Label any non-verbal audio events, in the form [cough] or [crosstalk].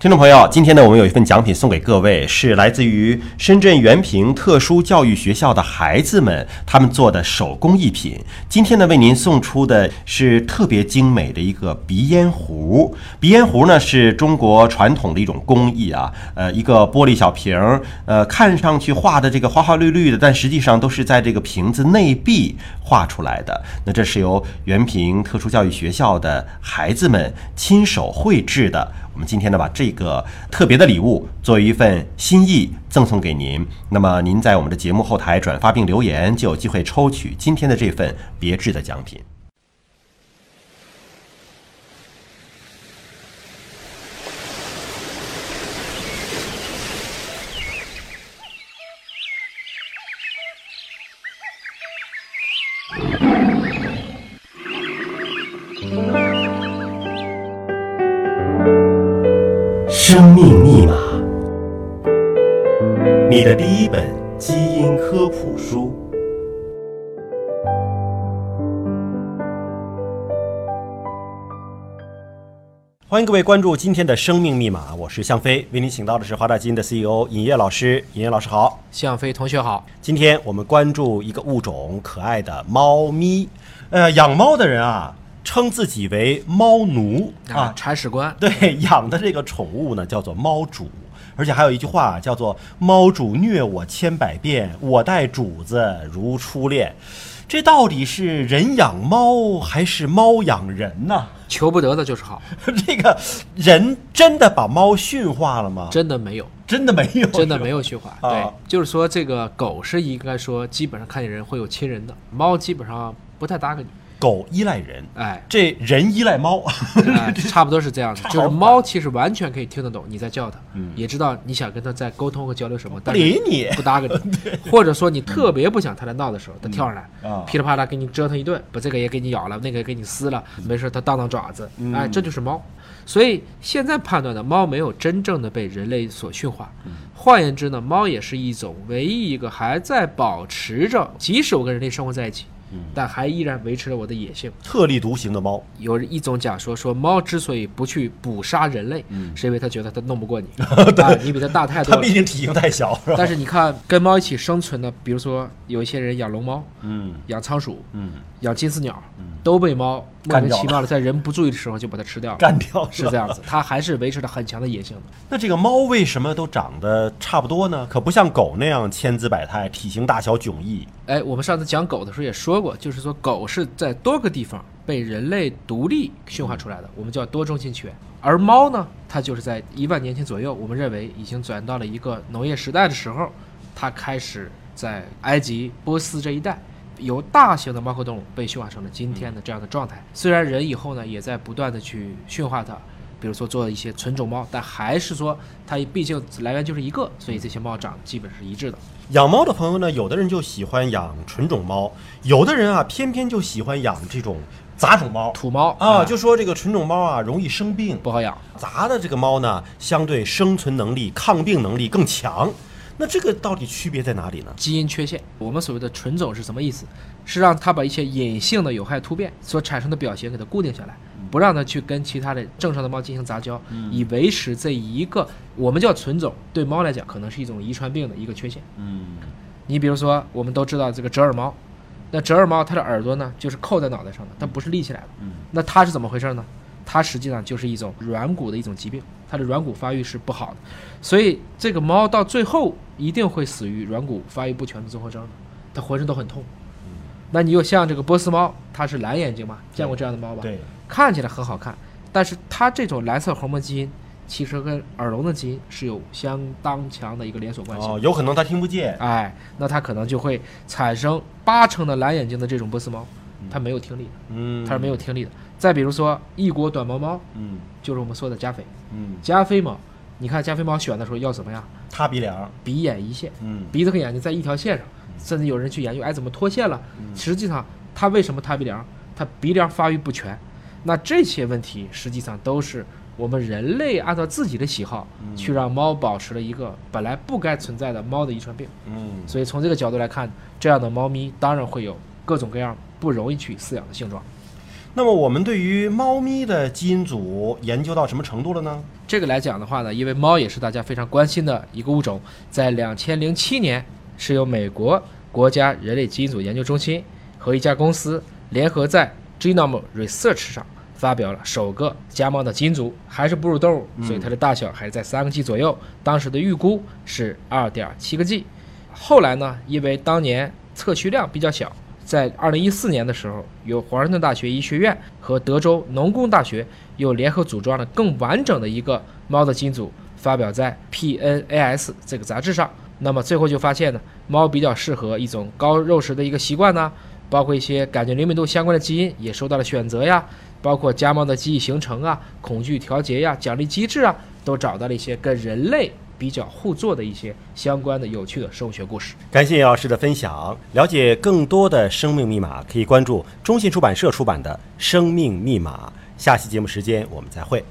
听众朋友，今天呢，我们有一份奖品送给各位，是来自于深圳原平特殊教育学校的孩子们他们做的手工艺品。今天呢，为您送出的是特别精美的一个鼻烟壶。鼻烟壶呢，是中国传统的一种工艺啊，呃，一个玻璃小瓶儿，呃，看上去画的这个花花绿绿的，但实际上都是在这个瓶子内壁画出来的。那这是由原平特殊教育学校的孩子们亲手绘制的。我们今天呢，把这个特别的礼物作为一份心意赠送给您。那么您在我们的节目后台转发并留言，就有机会抽取今天的这份别致的奖品。生命密码，你的第一本基因科普书。欢迎各位关注今天的生命密码，我是向飞，为您请到的是华大基因的 CEO 尹烨老师。尹烨老师好，向飞同学好。今天我们关注一个物种，可爱的猫咪。呃，养猫的人啊，称自己为猫奴啊，铲屎官。对，[laughs] 养的这个宠物呢叫做猫主，而且还有一句话叫做“猫主虐我千百遍，我待主子如初恋”。这到底是人养猫还是猫养人呢？求不得的就是好，[laughs] 这个人真的把猫驯化了吗？真的没有，真的没有，[laughs] 真的没有驯化。啊对，就是说这个狗是应该说基本上看见人会有亲人的，猫基本上不太搭理你。狗依赖人，哎，这人依赖猫。哎 [laughs] 差不多是这样的，就是猫其实完全可以听得懂你在叫它，嗯。也知道你想跟它在沟通和交流什么，不但是理你。不搭理。[laughs] 你，或者说你特别不想它来闹的时候，它跳上来，啊。噼里啪啦给你折腾一顿，把这个也给你咬了，那个也给你撕了，没事它荡荡爪子，嗯。哎，这就是猫。所以现在判断的猫没有真正的被人类所驯化，嗯。换言之呢，猫也是一种唯一一个还在保持着，即使我跟人类生活在一起，嗯但还依然维持了我的野性。特立独行的猫，有一种假说，说猫之所以不去捕杀人类，嗯是因为它觉得它弄不过你，[laughs] 啊，你比它大太多了它毕。竟体型太小，是？但是你看，跟猫一起生存的，比如说有一些人养龙猫、嗯养仓鼠、嗯，养金丝鸟，都被猫莫名其妙的在人不注意的时候就把它吃掉了。干掉吧是这样子，它还是维持着很强的野性的。那这个猫为什么都长得差不多呢？可不像狗那样千姿百态，体型大小迥异。哎，我们上次讲狗的时候也说过，就是说狗是在多个地方被人类独立驯化出来的，我们叫多中心起源。而猫呢，它就是在一万年前左右，我们认为已经转到了一个农业时代的时候，它开始在埃及、波斯这一带。由大型的猫科动物被驯化成了今天的这样的状态。虽然人以后呢也在不断的去驯化它，比如说做一些纯种猫，但还是说它毕竟来源就是一个，所以这些猫长基本是一致的。养猫的朋友呢，有的人就喜欢养纯种猫，有的人啊，偏偏就喜欢养这种杂种猫土猫啊，哎就说这个纯种猫啊容易生病，不好养。杂的这个猫呢，相对生存能力、抗病能力更强。那这个到底区别在哪里呢？基因缺陷。我们所谓的纯种是什么意思？是让它把一些隐性的有害突变所产生的表型给它固定下来，不让它去跟其他的正常的猫进行杂交，以维持这一个我们叫纯种，对猫来讲可能是一种遗传病的一个缺陷。嗯你比如说，我们都知道这个折耳猫，那折耳猫它的耳朵呢就是扣在脑袋上的，它不是立起来的。嗯那它是怎么回事呢？它实际上就是一种软骨的一种疾病，它的软骨发育是不好的，所以这个猫到最后一定会死于软骨发育不全的综合征，它浑身都很痛。那你又像这个波斯猫，它是蓝眼睛嘛？见过这样的猫吧？对，看起来很好看，但是它这种蓝色虹膜基因其实跟耳聋的基因是有相当强的一个连锁关系。哦，有可能它听不见。哎，那它可能就会产生八成的蓝眼睛的这种波斯猫，它没有听力的，嗯，它是没有听力的。再比如说异国短毛猫，嗯就是我们说的加菲，嗯，加菲猫，你看加菲猫选的时候要怎么样？塌鼻梁。鼻眼一线，嗯鼻子和眼睛在一条线上，甚至有人去研究，哎，怎么脱线了？实际上，它为什么塌鼻梁？它鼻梁发育不全。那这些问题实际上都是我们人类按照自己的喜好去让猫保持了一个本来不该存在的猫的遗传病。嗯所以从这个角度来看，这样的猫咪当然会有各种各样不容易去饲养的性状。那么我们对于猫咪的基因组研究到什么程度了呢？这个来讲的话呢，因为猫也是大家非常关心的一个物种，在两千零七年是由美国国家人类基因组研究中心和一家公司联合在 Genome Research 上发表了首个家猫的基因组，还是哺乳动物，所以它的大小还是在三个 G 左右，当时的预估是二点七个 G。后来呢，因为当年测序量比较小。在二零一四年的时候，由华盛顿大学医学院和德州农工大学又联合组装了更完整的一个猫的基因组，发表在 PNAS 这个杂志上。那么最后就发现呢，猫比较适合一种高肉食的一个习惯呢，包括一些感觉灵敏度相关的基因也受到了选择呀，包括家猫的记忆形成啊、恐惧调节呀、奖励机制啊，都找到了一些跟人类。比较互作的一些相关的有趣的生物学故事。感谢姚老师的分享。了解更多的生命密码，可以关注中信出版社出版的《生命密码》。下期节目时间我们再会。